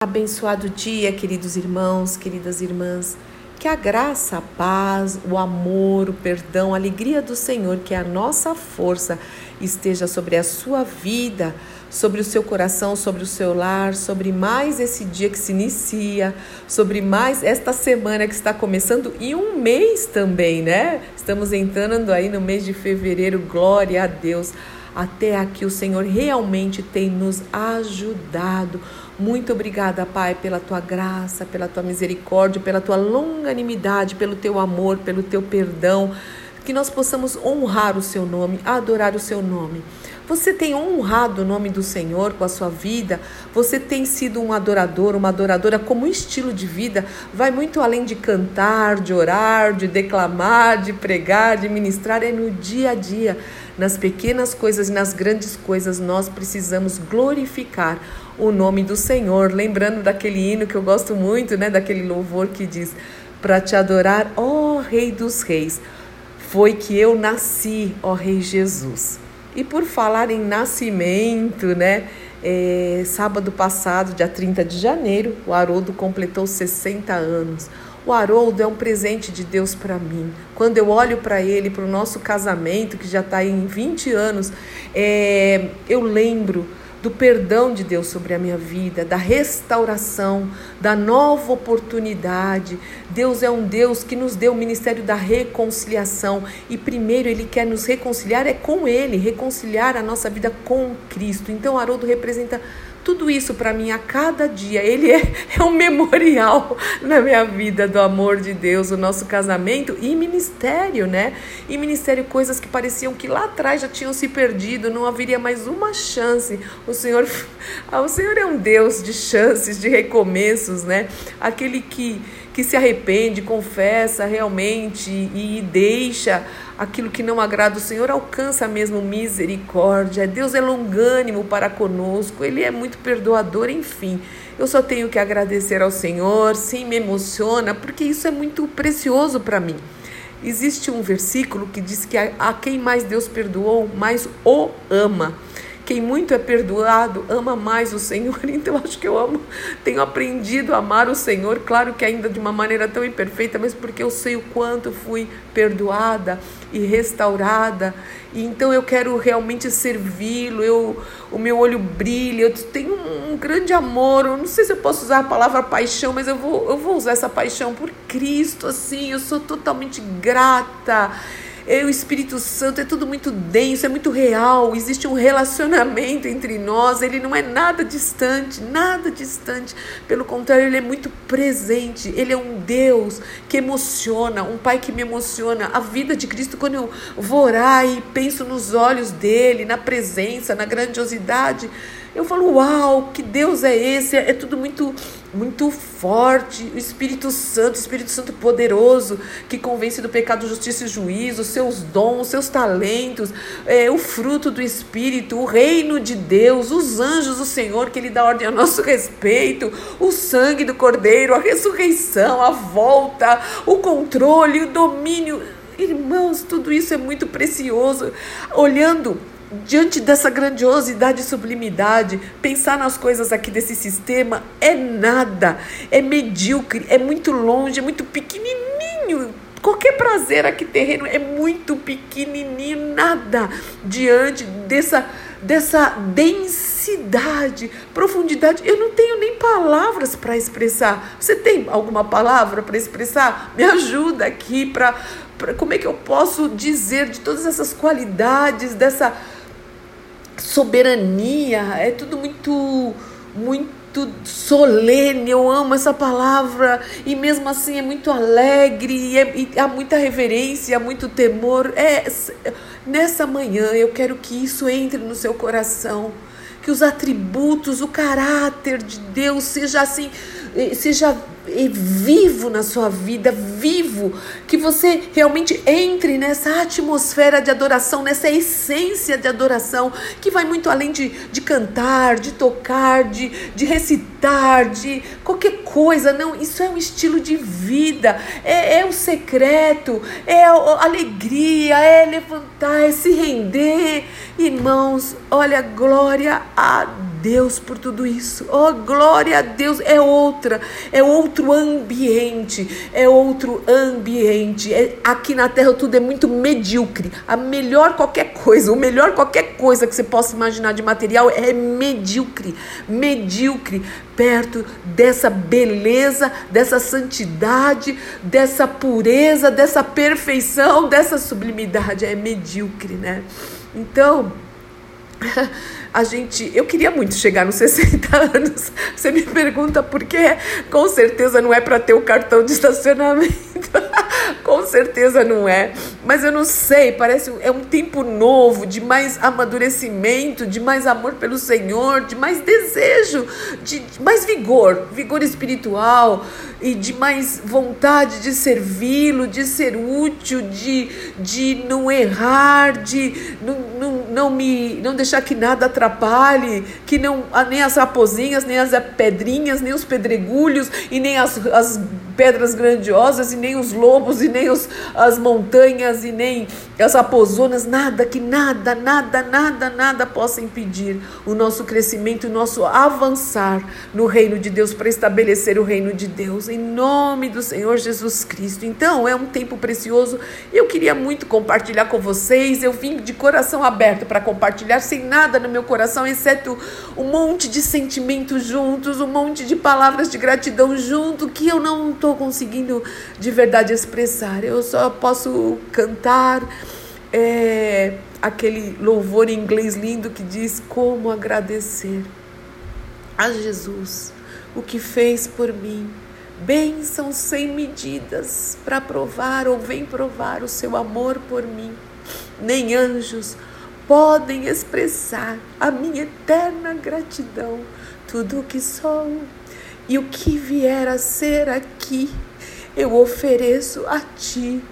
Abençoado dia, queridos irmãos, queridas irmãs. Que a graça, a paz, o amor, o perdão, a alegria do Senhor, que é a nossa força, esteja sobre a sua vida, sobre o seu coração, sobre o seu lar, sobre mais esse dia que se inicia, sobre mais esta semana que está começando e um mês também, né? Estamos entrando aí no mês de fevereiro, glória a Deus. Até aqui o Senhor realmente tem nos ajudado. Muito obrigada, Pai, pela tua graça, pela tua misericórdia, pela tua longanimidade, pelo teu amor, pelo teu perdão. Que nós possamos honrar o seu nome, adorar o seu nome. Você tem honrado o nome do Senhor com a sua vida? Você tem sido um adorador, uma adoradora como estilo de vida? Vai muito além de cantar, de orar, de declamar, de pregar, de ministrar, é no dia a dia nas pequenas coisas e nas grandes coisas nós precisamos glorificar o nome do Senhor. Lembrando daquele hino que eu gosto muito, né, daquele louvor que diz: "Para te adorar, ó Rei dos Reis, foi que eu nasci, ó Rei Jesus". E por falar em nascimento, né? É, sábado passado, dia 30 de janeiro, o Haroldo completou 60 anos. O Haroldo é um presente de Deus para mim. Quando eu olho para ele, para o nosso casamento, que já está em 20 anos, é, eu lembro do perdão de Deus sobre a minha vida, da restauração, da nova oportunidade. Deus é um Deus que nos deu o ministério da reconciliação e primeiro ele quer nos reconciliar é com ele, reconciliar a nossa vida com Cristo. Então Haroldo representa tudo isso para mim a cada dia, ele é, é um memorial na minha vida do amor de Deus, o nosso casamento e ministério, né? E ministério, coisas que pareciam que lá atrás já tinham se perdido, não haveria mais uma chance. O Senhor, o Senhor é um Deus de chances, de recomeços, né? Aquele que que se arrepende, confessa realmente e deixa aquilo que não agrada o Senhor, alcança mesmo misericórdia. Deus é longânimo para conosco, Ele é muito perdoador, enfim. Eu só tenho que agradecer ao Senhor, sim, me emociona, porque isso é muito precioso para mim. Existe um versículo que diz que a, a quem mais Deus perdoou, mais o ama. Quem muito é perdoado ama mais o Senhor. Então acho que eu amo, tenho aprendido a amar o Senhor, claro que ainda de uma maneira tão imperfeita, mas porque eu sei o quanto fui perdoada e restaurada. E então eu quero realmente servi-lo. Eu o meu olho brilha, eu tenho um, grande amor. Eu não sei se eu posso usar a palavra paixão, mas eu vou eu vou usar essa paixão por Cristo assim. Eu sou totalmente grata é o Espírito Santo, é tudo muito denso, é muito real, existe um relacionamento entre nós, ele não é nada distante, nada distante, pelo contrário, ele é muito presente, ele é um Deus que emociona, um Pai que me emociona. A vida de Cristo, quando eu vou orar e penso nos olhos dele, na presença, na grandiosidade, eu falo, uau, que Deus é esse? É tudo muito muito forte, o Espírito Santo, Espírito Santo poderoso, que convence do pecado, justiça e juízo, seus dons, seus talentos, é, o fruto do Espírito, o reino de Deus, os anjos do Senhor, que Ele dá ordem a nosso respeito, o sangue do Cordeiro, a ressurreição, a volta, o controle, o domínio. Irmãos, tudo isso é muito precioso. Olhando diante dessa grandiosidade e sublimidade, pensar nas coisas aqui desse sistema é nada, é medíocre, é muito longe, é muito pequenininho. Qualquer prazer aqui terreno é muito pequenininho, nada diante dessa dessa densidade, profundidade. Eu não tenho nem palavras para expressar. Você tem alguma palavra para expressar? Me ajuda aqui para como é que eu posso dizer de todas essas qualidades dessa soberania, é tudo muito, muito solene, eu amo essa palavra, e mesmo assim é muito alegre, e, é, e há muita reverência, há muito temor. É, nessa manhã eu quero que isso entre no seu coração, que os atributos, o caráter de Deus seja assim, seja vivo na sua vida, vivo, que você realmente entre nessa atmosfera de adoração, nessa essência de adoração, que vai muito além de, de cantar, de tocar, de, de recitar, de qualquer coisa. Não, isso é um estilo de vida, é, é o secreto, é a alegria, é levantar, é se render. Irmãos, olha, glória a Deus Deus por tudo isso. Oh, glória a Deus! É outra, é outro ambiente, é outro ambiente. É, aqui na terra tudo é muito medíocre. A melhor qualquer coisa, o melhor qualquer coisa que você possa imaginar de material é medíocre, medíocre perto dessa beleza, dessa santidade, dessa pureza, dessa perfeição, dessa sublimidade. É medíocre, né? Então, a gente, eu queria muito chegar nos 60 anos. Você me pergunta por quê? Com certeza não é para ter o cartão de estacionamento. Com certeza não é. Mas eu não sei, parece é um tempo novo, de mais amadurecimento, de mais amor pelo Senhor, de mais desejo, de, de mais vigor, vigor espiritual e de mais vontade de servi-lo, de ser útil, de, de não errar, de não, não, não, me, não deixar que nada atrapalhe, que não nem as raposinhas, nem as pedrinhas, nem os pedregulhos e nem as, as pedras grandiosas, e nem os lobos, e nem os, as montanhas, e nem as raposonas, nada, que nada, nada, nada, nada possa impedir o nosso crescimento, o nosso avançar no reino de Deus, para estabelecer o reino de Deus, em nome do Senhor Jesus Cristo. Então, é um tempo precioso, eu queria muito compartilhar com vocês, eu vim de coração aberto para compartilhar, sem nada no meu coração, exceto um monte de sentimentos juntos, um monte de palavras de gratidão junto, que eu não estou estou conseguindo de verdade expressar. Eu só posso cantar é, aquele louvor em inglês lindo que diz como agradecer a Jesus o que fez por mim. Bênçãos sem medidas para provar ou vem provar o seu amor por mim. Nem anjos podem expressar a minha eterna gratidão. Tudo o que sou e o que vier a ser aqui, eu ofereço a ti.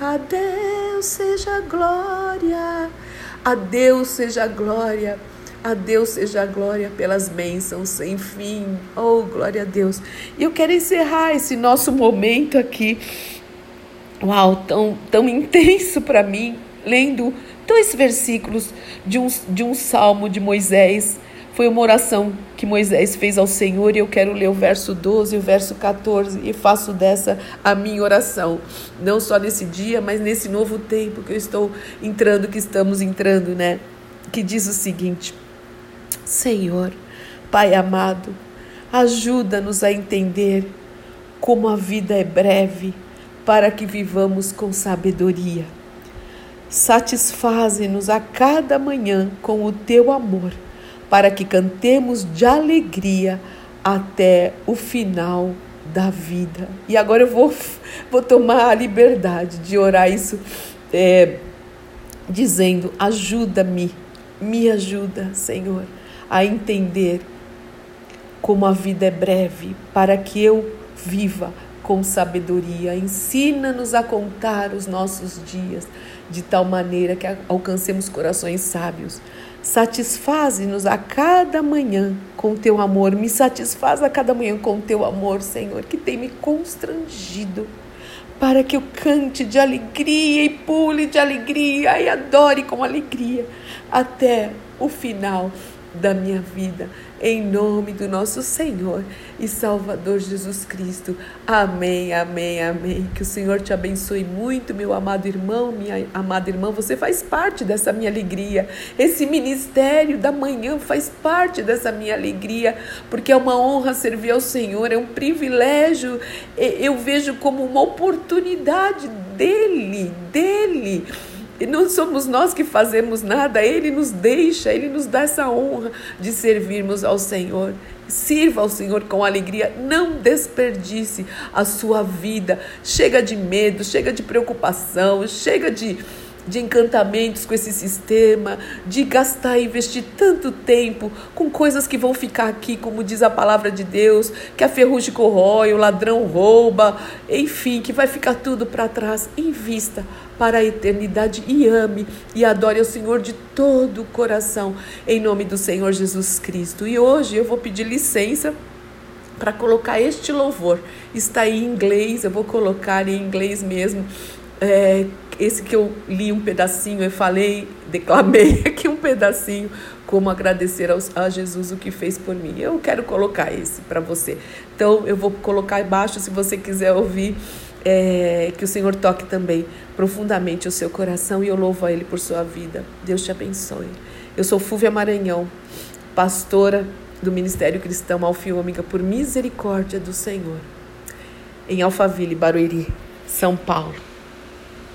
A Deus seja glória, a Deus seja glória, a Deus seja glória pelas bênçãos sem fim. Oh, glória a Deus. E eu quero encerrar esse nosso momento aqui, uau, tão, tão intenso para mim, lendo dois versículos de um, de um salmo de Moisés foi uma oração que Moisés fez ao Senhor e eu quero ler o verso 12 e o verso 14 e faço dessa a minha oração. Não só nesse dia, mas nesse novo tempo que eu estou entrando, que estamos entrando, né? Que diz o seguinte: Senhor, Pai amado, ajuda-nos a entender como a vida é breve para que vivamos com sabedoria. Satisfaze-nos a cada manhã com o teu amor para que cantemos de alegria até o final da vida. E agora eu vou, vou tomar a liberdade de orar isso, é, dizendo: ajuda-me, me ajuda, Senhor, a entender como a vida é breve, para que eu viva com sabedoria. Ensina-nos a contar os nossos dias de tal maneira que alcancemos corações sábios Satisfaze-nos a cada manhã com teu amor. Me satisfaz a cada manhã com teu amor, Senhor, que tem me constrangido para que eu cante de alegria e pule de alegria e adore com alegria até o final da minha vida em nome do nosso Senhor e Salvador Jesus Cristo. Amém, amém, amém. Que o Senhor te abençoe muito, meu amado irmão, minha amada irmã. Você faz parte dessa minha alegria. Esse ministério da manhã faz parte dessa minha alegria, porque é uma honra servir ao Senhor, é um privilégio. Eu vejo como uma oportunidade dele, dele e não somos nós que fazemos nada, Ele nos deixa, Ele nos dá essa honra de servirmos ao Senhor. Sirva ao Senhor com alegria, não desperdice a sua vida. Chega de medo, chega de preocupação, chega de de encantamentos com esse sistema, de gastar e investir tanto tempo com coisas que vão ficar aqui, como diz a palavra de Deus, que a ferrugem corrói, o ladrão rouba, enfim, que vai ficar tudo para trás. Invista para a eternidade e ame e adore ao Senhor de todo o coração, em nome do Senhor Jesus Cristo. E hoje eu vou pedir licença para colocar este louvor. Está em inglês, eu vou colocar em inglês mesmo. É, esse que eu li um pedacinho, eu falei, declamei aqui um pedacinho, como agradecer aos, a Jesus o que fez por mim. Eu quero colocar esse para você. Então, eu vou colocar embaixo se você quiser ouvir. É, que o Senhor toque também profundamente o seu coração e eu louvo a Ele por sua vida. Deus te abençoe. Eu sou Fúvia Maranhão, pastora do Ministério Cristão Alfio Ômega por misericórdia do Senhor, em Alphaville, Barueri, São Paulo.